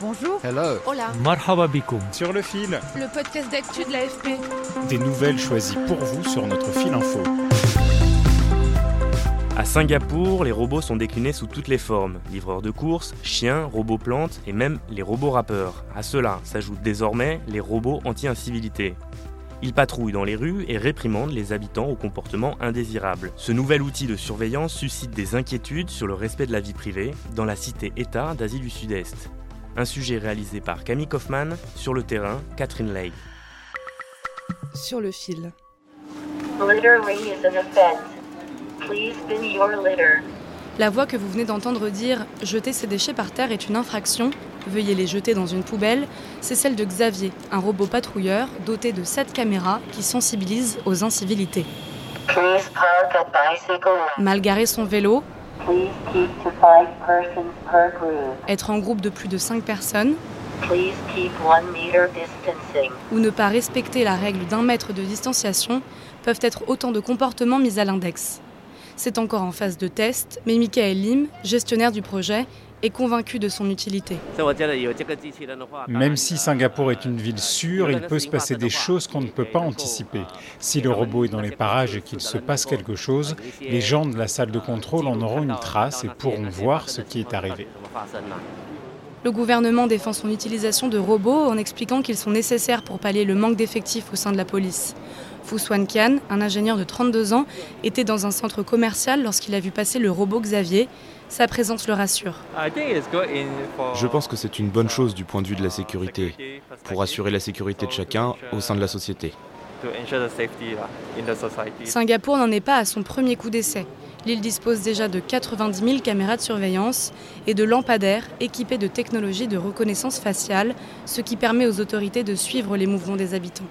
Bonjour. Hello. Hola. Marhaba bikoum. Sur le fil. Le podcast d'actu de l'AFP. Des nouvelles choisies pour vous sur notre fil info. À Singapour, les robots sont déclinés sous toutes les formes. Livreurs de courses, chiens, robots plantes et même les robots rappeurs. À cela s'ajoutent désormais les robots anti-incivilité. Ils patrouillent dans les rues et réprimandent les habitants au comportement indésirable. Ce nouvel outil de surveillance suscite des inquiétudes sur le respect de la vie privée dans la cité-État d'Asie du Sud-Est. Un sujet réalisé par Camille Kaufmann, sur le terrain, Catherine Lay. Sur le fil. La voix que vous venez d'entendre dire jeter ses déchets par terre est une infraction, veuillez les jeter dans une poubelle, c'est celle de Xavier, un robot patrouilleur doté de 7 caméras qui sensibilisent aux incivilités. Mal garer son vélo, être en groupe de plus de 5 personnes, ou ne pas respecter la règle d'un mètre de distanciation peuvent être autant de comportements mis à l'index. C'est encore en phase de test, mais Michael Lim, gestionnaire du projet, est convaincu de son utilité. Même si Singapour est une ville sûre, il peut se passer des choses qu'on ne peut pas anticiper. Si le robot est dans les parages et qu'il se passe quelque chose, les gens de la salle de contrôle en auront une trace et pourront voir ce qui est arrivé. Le gouvernement défend son utilisation de robots en expliquant qu'ils sont nécessaires pour pallier le manque d'effectifs au sein de la police. Fu Swan Kian, un ingénieur de 32 ans, était dans un centre commercial lorsqu'il a vu passer le robot Xavier. Sa présence le rassure. Je pense que c'est une bonne chose du point de vue de la sécurité, pour assurer la sécurité de chacun au sein de la société. Singapour n'en est pas à son premier coup d'essai. L'île dispose déjà de 90 000 caméras de surveillance et de lampadaires équipés de technologies de reconnaissance faciale, ce qui permet aux autorités de suivre les mouvements des habitants.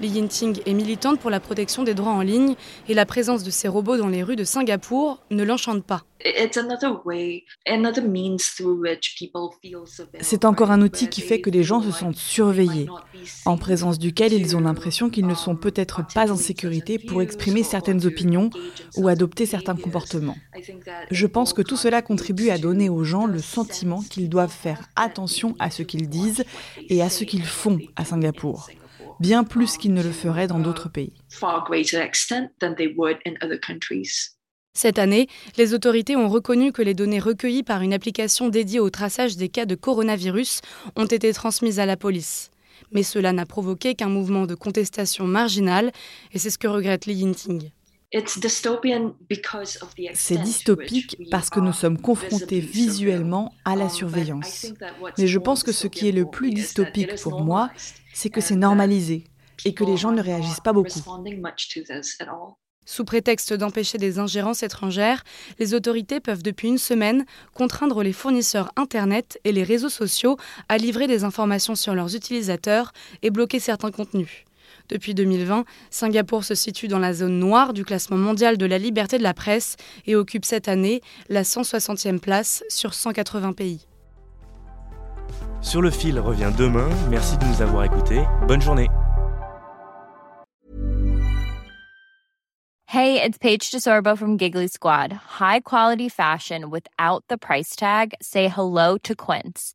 Li Yinting est militante pour la protection des droits en ligne et la présence de ces robots dans les rues de Singapour ne l'enchante pas. C'est encore un outil qui fait que les gens se sentent surveillés, en présence duquel ils ont l'impression qu'ils ne sont peut-être pas en sécurité pour exprimer certaines opinions ou adopter certains comportements. Je pense que tout cela contribue à donner aux gens le sentiment qu'ils doivent faire attention à ce qu'ils disent et à ce qu'ils font à Singapour bien plus qu'ils ne le feraient dans d'autres pays. Cette année, les autorités ont reconnu que les données recueillies par une application dédiée au traçage des cas de coronavirus ont été transmises à la police. Mais cela n'a provoqué qu'un mouvement de contestation marginal, et c'est ce que regrette Li Yinting. C'est dystopique parce que nous sommes confrontés visuellement à la surveillance. Mais je pense que ce qui est le plus dystopique pour moi, c'est que c'est normalisé et que les gens ne réagissent pas beaucoup. Sous prétexte d'empêcher des ingérences étrangères, les autorités peuvent depuis une semaine contraindre les fournisseurs Internet et les réseaux sociaux à livrer des informations sur leurs utilisateurs et bloquer certains contenus. Depuis 2020, Singapour se situe dans la zone noire du classement mondial de la liberté de la presse et occupe cette année la 160e place sur 180 pays. Sur le fil revient demain. Merci de nous avoir écoutés. Bonne journée. Hey, it's Paige DeSorbo from Giggly Squad. High quality fashion without the price tag. Say hello to Quince.